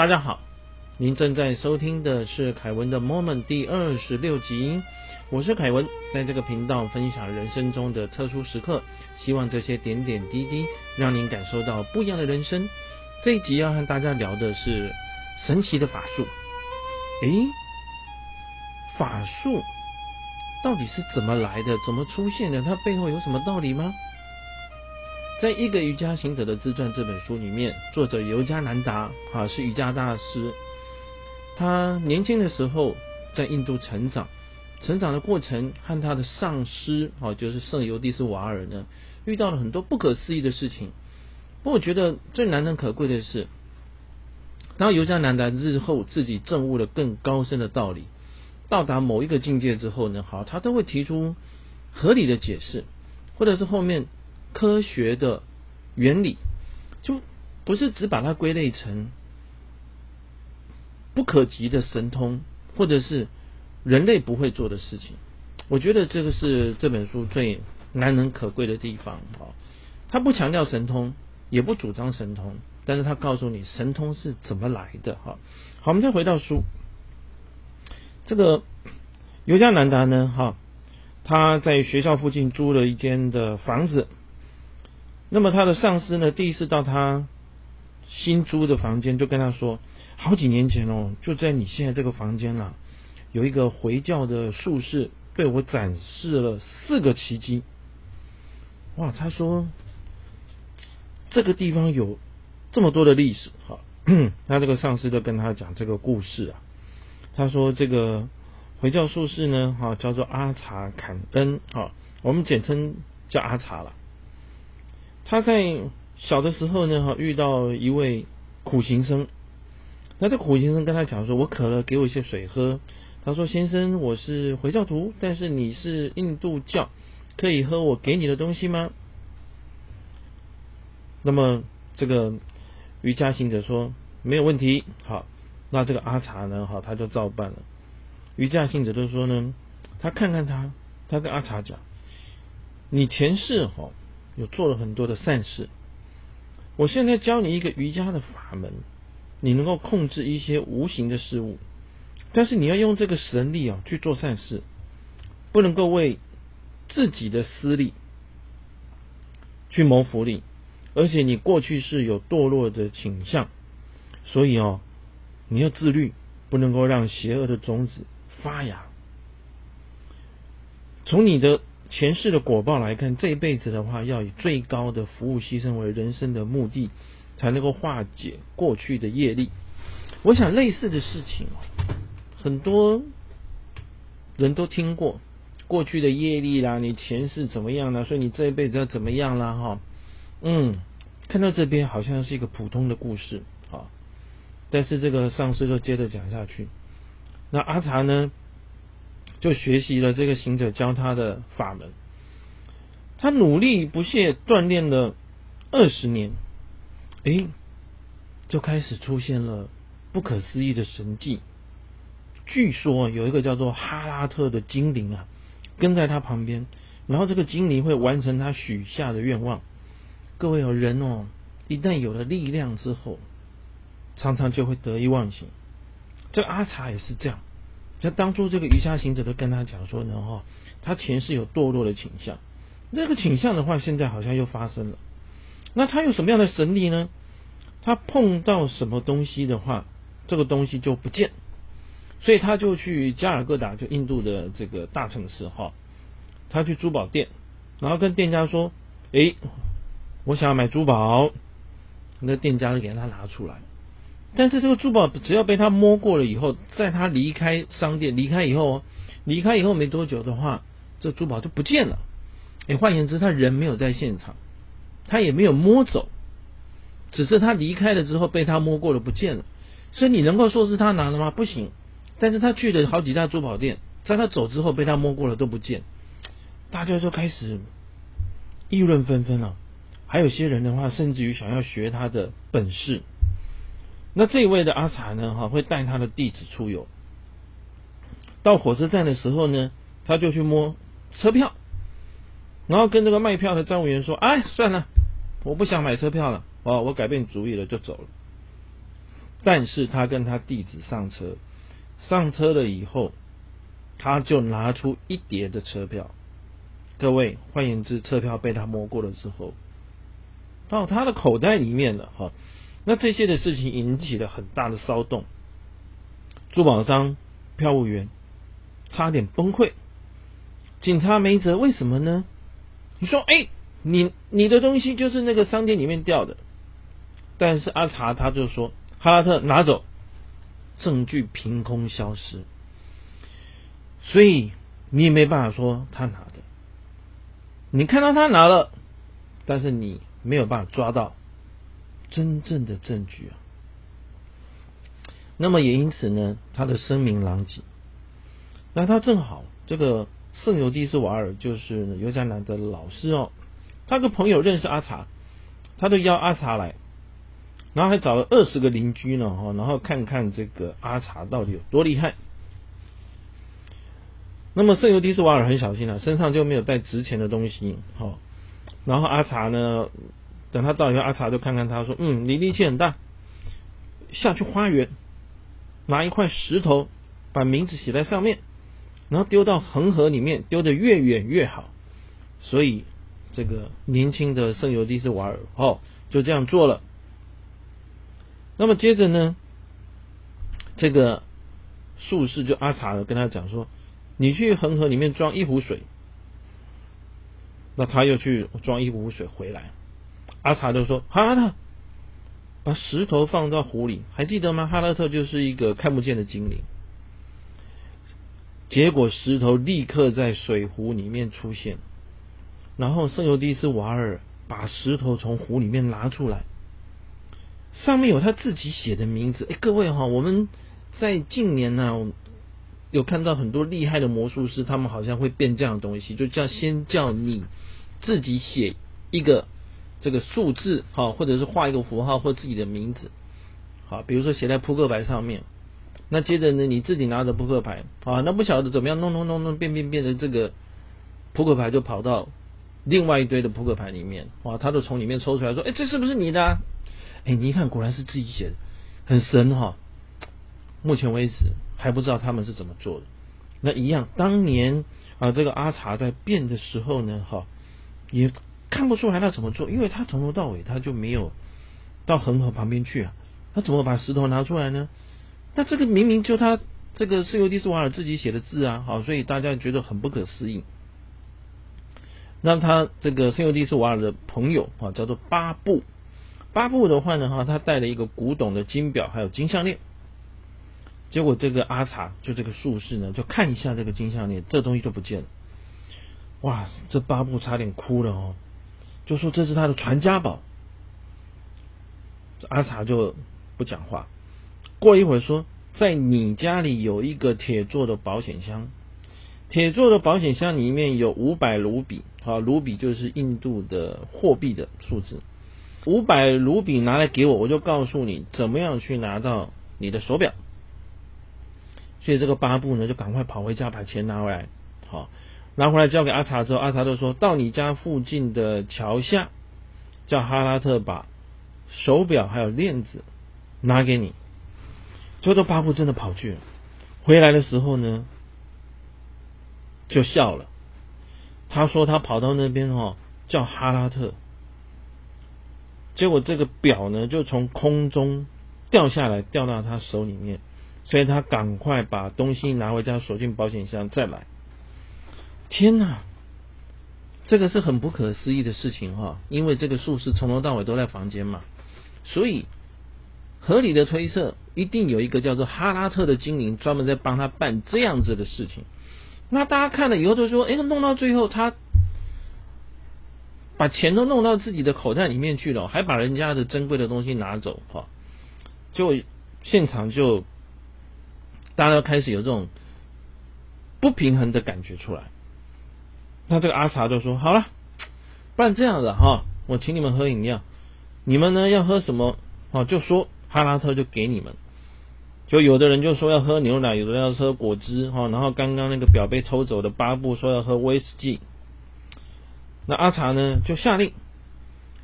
大家好，您正在收听的是凯文的 Moment 第二十六集，我是凯文，在这个频道分享人生中的特殊时刻，希望这些点点滴滴让您感受到不一样的人生。这一集要和大家聊的是神奇的法术。诶，法术到底是怎么来的？怎么出现的？它背后有什么道理吗？在一个瑜伽行者的自传这本书里面，作者尤加南达啊是瑜伽大师。他年轻的时候在印度成长，成长的过程和他的上师啊就是圣尤蒂斯瓦尔呢，遇到了很多不可思议的事情。不过我觉得最难能可贵的是，当尤加南达日后自己证悟了更高深的道理，到达某一个境界之后呢，好，他都会提出合理的解释，或者是后面。科学的原理就不是只把它归类成不可及的神通，或者是人类不会做的事情。我觉得这个是这本书最难能可贵的地方啊！他不强调神通，也不主张神通，但是他告诉你神通是怎么来的哈。好，我们再回到书，这个尤加南达呢，哈，他在学校附近租了一间的房子。那么他的上司呢，第一次到他新租的房间，就跟他说：好几年前哦，就在你现在这个房间啦，有一个回教的术士被我展示了四个奇迹。哇，他说这个地方有这么多的历史哈。他 这个上司就跟他讲这个故事啊。他说这个回教术士呢，哈，叫做阿查坎恩，哈，我们简称叫阿查了。他在小的时候呢，哈，遇到一位苦行僧。那这苦行僧跟他讲说：“我渴了，给我一些水喝。”他说：“先生，我是回教徒，但是你是印度教，可以喝我给你的东西吗？”那么这个瑜伽行者说：“没有问题。”好，那这个阿查呢，哈，他就照办了。瑜伽行者就说呢，他看看他，他跟阿查讲：“你前世哈。”有做了很多的善事，我现在教你一个瑜伽的法门，你能够控制一些无形的事物，但是你要用这个神力啊去做善事，不能够为自己的私利去谋福利，而且你过去是有堕落的倾向，所以哦，你要自律，不能够让邪恶的种子发芽，从你的。前世的果报来看，这一辈子的话，要以最高的服务牺牲为人生的目的，才能够化解过去的业力。我想类似的事情，很多人都听过，过去的业力啦，你前世怎么样了，所以你这一辈子要怎么样啦？哈，嗯，看到这边好像是一个普通的故事啊，但是这个上师就接着讲下去，那阿查呢？就学习了这个行者教他的法门，他努力不懈锻炼了二十年，诶，就开始出现了不可思议的神迹。据说有一个叫做哈拉特的精灵啊，跟在他旁边，然后这个精灵会完成他许下的愿望。各位哦，人哦，一旦有了力量之后，常常就会得意忘形。这个阿查也是这样。那当初这个瑜伽行者都跟他讲说呢，哈，他前世有堕落的倾向，这个倾向的话，现在好像又发生了。那他有什么样的神力呢？他碰到什么东西的话，这个东西就不见，所以他就去加尔各答，就印度的这个大城市哈，他去珠宝店，然后跟店家说，诶，我想要买珠宝，那店家就给他拿出来。但是这个珠宝只要被他摸过了以后，在他离开商店离开以后，离开以后没多久的话，这珠宝就不见了。哎，换言之，他人没有在现场，他也没有摸走，只是他离开了之后被他摸过了不见了。所以你能够说是他拿的吗？不行。但是他去了好几家珠宝店，在他走之后被他摸过了都不见，大家就开始议论纷纷了。还有些人的话，甚至于想要学他的本事。那这一位的阿茶呢？哈，会带他的弟子出游。到火车站的时候呢，他就去摸车票，然后跟这个卖票的站务员说：“哎，算了，我不想买车票了，哦，我改变主意了，就走了。”但是他跟他弟子上车，上车了以后，他就拿出一叠的车票。各位，换言之，车票被他摸过了之后，到他的口袋里面了哈。那这些的事情引起了很大的骚动，珠宝商、票务员差点崩溃，警察没辙，为什么呢？你说，哎，你你的东西就是那个商店里面掉的，但是阿查他就说，哈拉特拿走，证据凭空消失，所以你也没办法说他拿的，你看到他拿了，但是你没有办法抓到。真正的证据啊，那么也因此呢，他的声名狼藉。那他正好这个圣尤迪斯瓦尔就是尤加南的老师哦，他个朋友认识阿查，他就邀阿查来，然后还找了二十个邻居呢哈，然后看看这个阿查到底有多厉害。那么圣尤迪斯瓦尔很小心啊，身上就没有带值钱的东西哈，然后阿查呢。等他到以后，阿查就看看他说：“嗯，你力气很大，下去花园拿一块石头，把名字写在上面，然后丢到恒河里面，丢的越远越好。”所以这个年轻的圣尤迪斯瓦尔哦就这样做了。那么接着呢，这个术士就阿查跟他讲说：“你去恒河里面装一壶水。”那他又去装一壶水回来。阿查就说：“哈拉特，把石头放到湖里，还记得吗？哈拉特就是一个看不见的精灵。结果石头立刻在水湖里面出现，然后圣尤迪斯瓦尔把石头从湖里面拿出来，上面有他自己写的名字。哎，各位哈，我们在近年呢有看到很多厉害的魔术师，他们好像会变这样的东西，就叫先叫你自己写一个。”这个数字哈，或者是画一个符号或自己的名字好，比如说写在扑克牌上面。那接着呢，你自己拿着扑克牌啊，那不晓得怎么样弄弄弄弄变变变的这个扑克牌就跑到另外一堆的扑克牌里面哇，他就从里面抽出来说：“哎，这是不是你的？”哎，你一看果然是自己写的，很神哈。目前为止还不知道他们是怎么做的。那一样，当年啊，这个阿查在变的时候呢，哈也。看不出来他怎么做，因为他从头到尾他就没有到恒河旁边去啊，他怎么把石头拿出来呢？那这个明明就他这个是由蒂斯瓦尔自己写的字啊，好，所以大家觉得很不可思议。那他这个圣尤蒂斯瓦尔的朋友啊，叫做巴布，巴布的话呢，哈，他带了一个古董的金表，还有金项链。结果这个阿查就这个术士呢，就看一下这个金项链，这东西就不见了。哇，这巴布差点哭了哦。就说这是他的传家宝，阿查就不讲话。过一会儿说，在你家里有一个铁做的保险箱，铁做的保险箱里面有五百卢比，好，卢比就是印度的货币的数字，五百卢比拿来给我，我就告诉你怎么样去拿到你的手表。所以这个巴布呢，就赶快跑回家把钱拿回来，好。拿回来交给阿查之后，阿查就说到你家附近的桥下，叫哈拉特把手表还有链子拿给你。就说巴布真的跑去了，回来的时候呢，就笑了。他说他跑到那边哦，叫哈拉特，结果这个表呢就从空中掉下来，掉到他手里面，所以他赶快把东西拿回家锁进保险箱，再来。天哪，这个是很不可思议的事情哈！因为这个术士从头到尾都在房间嘛，所以合理的推测，一定有一个叫做哈拉特的精灵专门在帮他办这样子的事情。那大家看了以后都说：“哎，弄到最后他把钱都弄到自己的口袋里面去了，还把人家的珍贵的东西拿走哈！”就现场就大家开始有这种不平衡的感觉出来。那这个阿茶就说：“好了，不然这样子哈，我请你们喝饮料，你们呢要喝什么？哦，就说哈拉特就给你们。就有的人就说要喝牛奶，有的人要喝果汁哈。然后刚刚那个表被偷走的巴布说要喝威士忌。那阿茶呢就下令，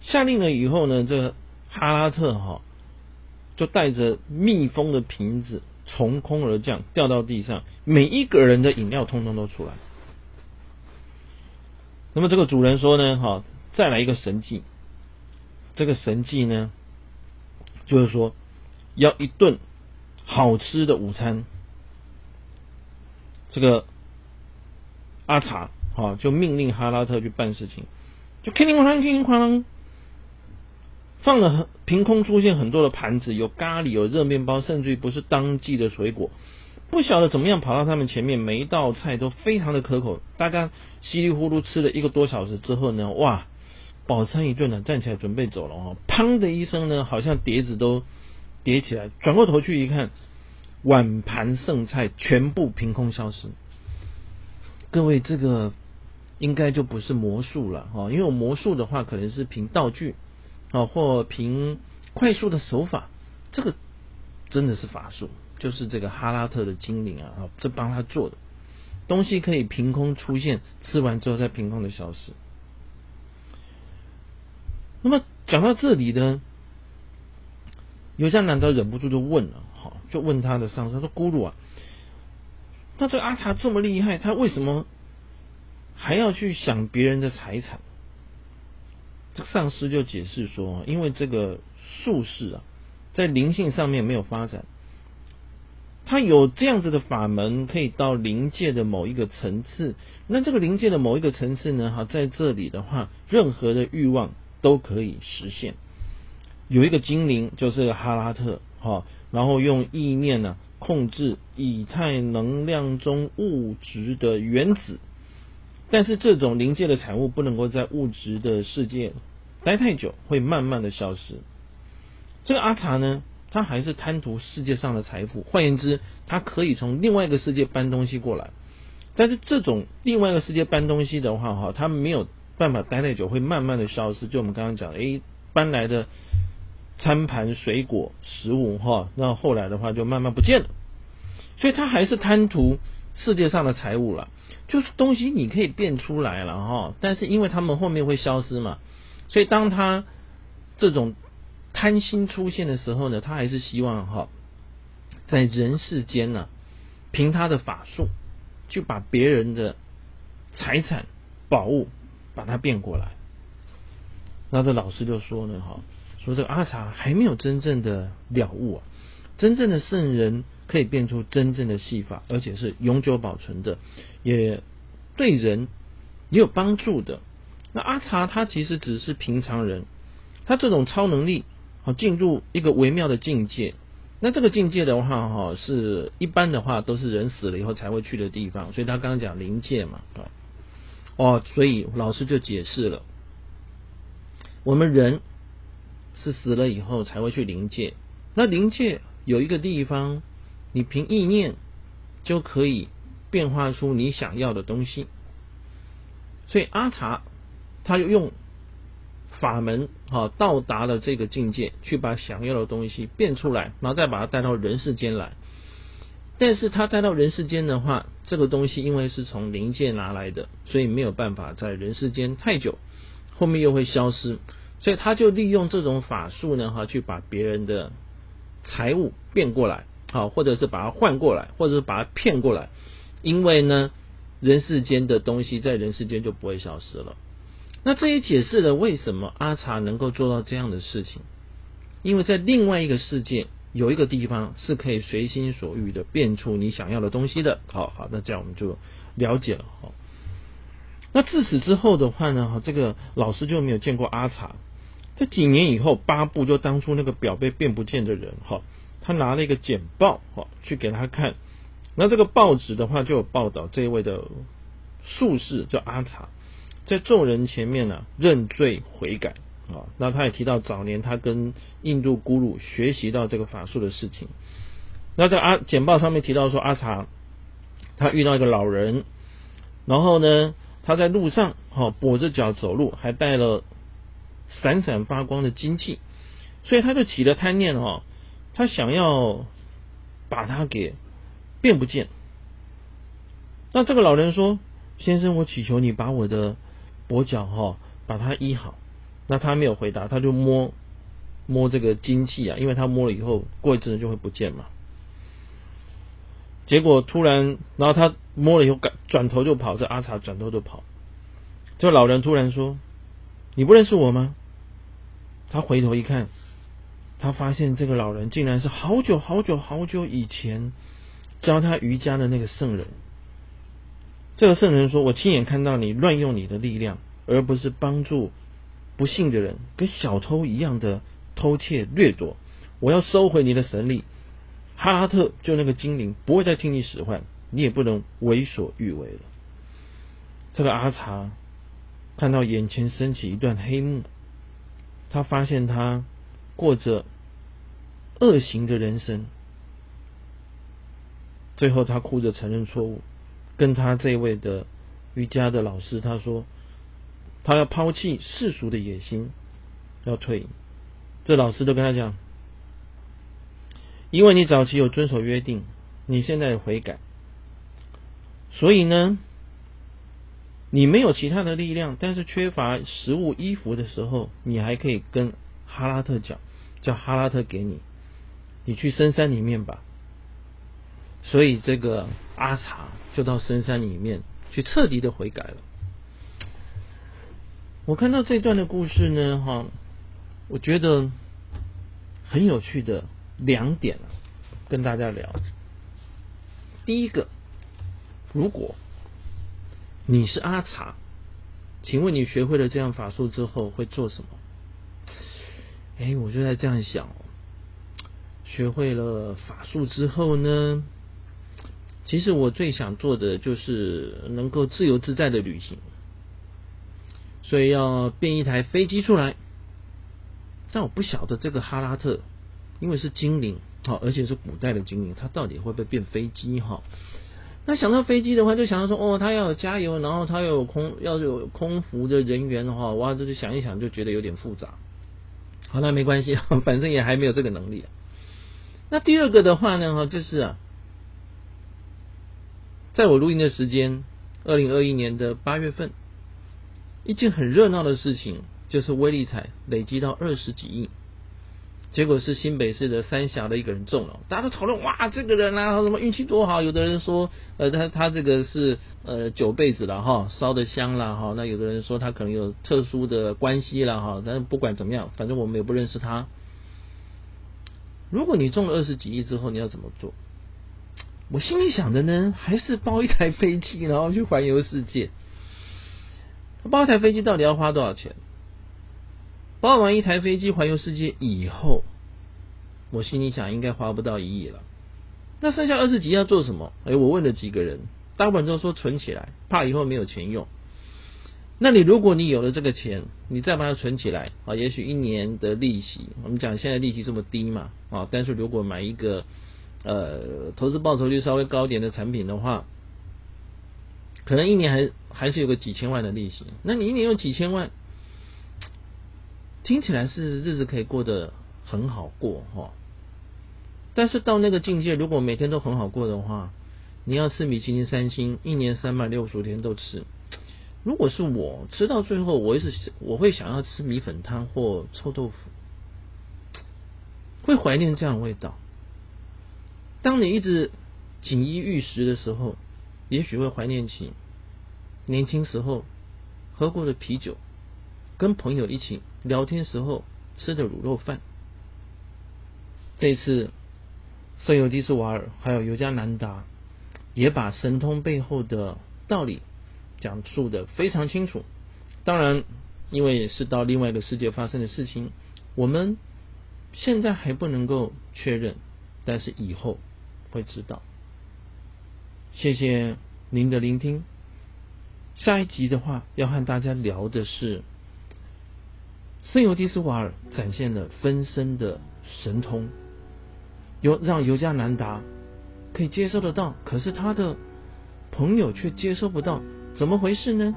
下令了以后呢，这个哈拉特哈就带着密封的瓶子从空而降，掉到地上，每一个人的饮料通通都出来。那么这个主人说呢，哈，再来一个神迹。这个神迹呢，就是说要一顿好吃的午餐。这个阿查哈就命令哈拉特去办事情，就哐铃哐啷，哐铃哐啷，放了很凭空出现很多的盘子，有咖喱，有热面包，甚至于不是当季的水果。不晓得怎么样跑到他们前面，每一道菜都非常的可口。大家稀里糊涂吃了一个多小时之后呢，哇，饱餐一顿呢，站起来准备走了哦。砰的一声呢，好像碟子都叠起来，转过头去一看，碗盘剩菜全部凭空消失。各位，这个应该就不是魔术了哦，因为魔术的话可能是凭道具啊，或凭快速的手法，这个真的是法术。就是这个哈拉特的精灵啊，这帮他做的东西可以凭空出现，吃完之后再凭空的消失。那么讲到这里呢，有些难道忍不住就问了，好，就问他的上司他说：“咕噜啊，那这个阿查这么厉害，他为什么还要去想别人的财产？”这个上司就解释说：“因为这个术士啊，在灵性上面没有发展。”他有这样子的法门，可以到灵界的某一个层次。那这个灵界的某一个层次呢？哈，在这里的话，任何的欲望都可以实现。有一个精灵，就是哈拉特，哈，然后用意念呢控制以太能量中物质的原子。但是这种灵界的产物不能够在物质的世界待太久，会慢慢的消失。这个阿查呢？他还是贪图世界上的财富，换言之，他可以从另外一个世界搬东西过来。但是这种另外一个世界搬东西的话，哈，他没有办法待太久，会慢慢的消失。就我们刚刚讲的，诶，搬来的餐盘、水果、食物，哈，那后来的话就慢慢不见了。所以他还是贪图世界上的财物了，就是东西你可以变出来了，哈，但是因为他们后面会消失嘛，所以当他这种。贪心出现的时候呢，他还是希望哈，在人世间呢，凭他的法术，去把别人的财产、宝物把它变过来。那这老师就说呢，哈，说这个阿查还没有真正的了悟啊，真正的圣人可以变出真正的戏法，而且是永久保存的，也对人也有帮助的。那阿查他其实只是平常人，他这种超能力。好，进入一个微妙的境界。那这个境界的话，哈，是一般的话都是人死了以后才会去的地方。所以他刚刚讲灵界嘛，对哦，所以老师就解释了，我们人是死了以后才会去灵界。那灵界有一个地方，你凭意念就可以变化出你想要的东西。所以阿茶他就用。法门哈，到达了这个境界，去把想要的东西变出来，然后再把它带到人世间来。但是他带到人世间的话，这个东西因为是从灵界拿来的，所以没有办法在人世间太久，后面又会消失。所以他就利用这种法术呢，哈，去把别人的财物变过来，好，或者是把它换过来，或者是把它骗过来。因为呢，人世间的东西在人世间就不会消失了。那这也解释了为什么阿查能够做到这样的事情，因为在另外一个世界有一个地方是可以随心所欲的变出你想要的东西的。好好，那这样我们就了解了。好，那自此之后的话呢，哈，这个老师就没有见过阿查。这几年以后，巴布就当初那个表被变不见的人，哈，他拿了一个简报，哈，去给他看。那这个报纸的话就有报道这一位的术士叫阿查。在众人前面呢，认罪悔改啊。那他也提到早年他跟印度咕噜学习到这个法术的事情。那在阿简报上面提到说，阿查他遇到一个老人，然后呢，他在路上哈跛着脚走路，还带了闪闪发光的金器，所以他就起了贪念哦，他想要把他给变不见。那这个老人说：“先生，我祈求你把我的。”跛脚哈，把他医好。那他没有回答，他就摸摸这个金器啊，因为他摸了以后，过一阵子就会不见嘛。结果突然，然后他摸了以后，转转头就跑。这阿茶转头就跑。这老人突然说：“你不认识我吗？”他回头一看，他发现这个老人竟然是好久好久好久以前教他瑜伽的那个圣人。这个圣人说：“我亲眼看到你乱用你的力量，而不是帮助不幸的人，跟小偷一样的偷窃掠夺。我要收回你的神力。”哈拉特就那个精灵不会再听你使唤，你也不能为所欲为了。这个阿查看到眼前升起一段黑幕，他发现他过着恶行的人生，最后他哭着承认错误，跟他这位的瑜伽的老师他说，他要抛弃世俗的野心，要退隐。这老师都跟他讲。因为你早期有遵守约定，你现在悔改，所以呢，你没有其他的力量，但是缺乏食物、衣服的时候，你还可以跟哈拉特讲，叫哈拉特给你，你去深山里面吧。所以这个阿茶就到深山里面去彻底的悔改了。我看到这段的故事呢，哈，我觉得很有趣的。两点跟大家聊。第一个，如果你是阿茶，请问你学会了这样法术之后会做什么？哎，我就在这样想，学会了法术之后呢，其实我最想做的就是能够自由自在的旅行，所以要变一台飞机出来。但我不晓得这个哈拉特。因为是精灵，好，而且是古代的精灵，它到底会不会变飞机？哈，那想到飞机的话，就想到说，哦，它要有加油，然后它有空，要有空服的人员的话，哇，这就想一想就觉得有点复杂。好，那没关系，反正也还没有这个能力。那第二个的话呢，哈，就是啊，在我录音的时间，二零二一年的八月份，一件很热闹的事情，就是威力彩累积到二十几亿。结果是新北市的三峡的一个人中了，大家都讨论哇，这个人啊，什么运气多好？有的人说，呃，他他这个是呃九辈子了哈，烧的香了哈。那有的人说他可能有特殊的关系了哈。但是不管怎么样，反正我们也不认识他。如果你中了二十几亿之后，你要怎么做？我心里想的呢，还是包一台飞机，然后去环游世界。包一台飞机到底要花多少钱？包完一台飞机环游世界以后，我心里想应该花不到一亿了。那剩下二十几要做什么？哎，我问了几个人，大部分都说存起来，怕以后没有钱用。那你如果你有了这个钱，你再把它存起来啊，也许一年的利息，我们讲现在利息这么低嘛啊，但是如果买一个呃投资报酬率稍微高点的产品的话，可能一年还还是有个几千万的利息。那你一年有几千万？听起来是日子可以过得很好过哈，但是到那个境界，如果每天都很好过的话，你要吃米其林三星，一年三百六十五天都吃。如果是我吃到最后，我也是我会想要吃米粉汤或臭豆腐，会怀念这样的味道。当你一直锦衣玉食的时候，也许会怀念起年轻时候喝过的啤酒。跟朋友一起聊天时候吃的卤肉饭。这次圣尤迪斯瓦尔还有尤加南达也把神通背后的道理讲述的非常清楚。当然，因为是到另外一个世界发生的事情，我们现在还不能够确认，但是以后会知道。谢谢您的聆听。下一集的话，要和大家聊的是。圣尤迪斯瓦尔展现了分身的神通，有让尤加南达可以接受得到，可是他的朋友却接收不到，怎么回事呢？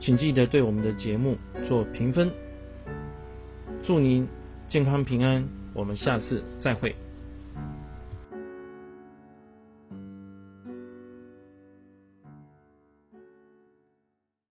请记得对我们的节目做评分。祝您健康平安，我们下次再会。